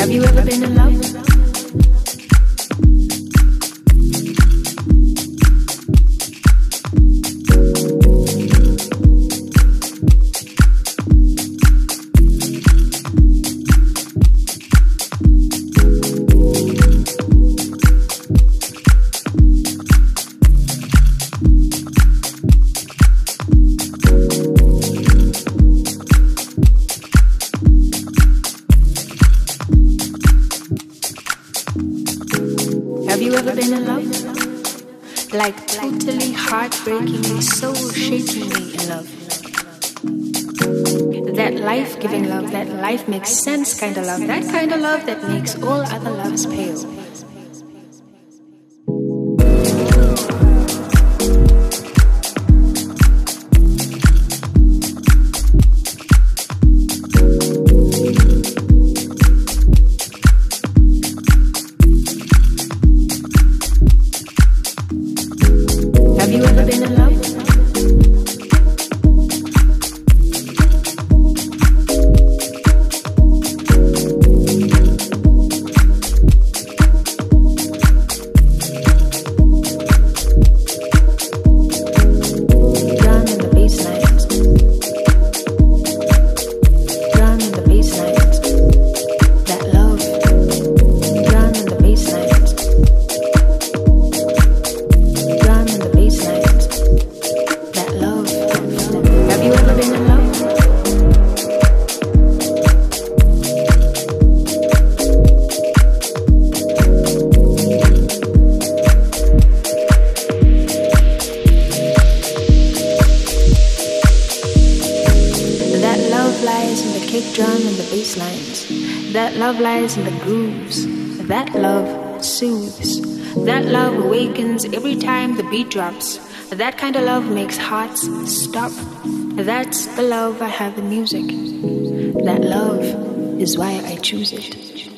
kind drops. That kind of love makes hearts stop. That's the love I have in music. That love is why I choose it.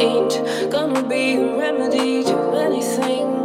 ain't gonna be a remedy to anything.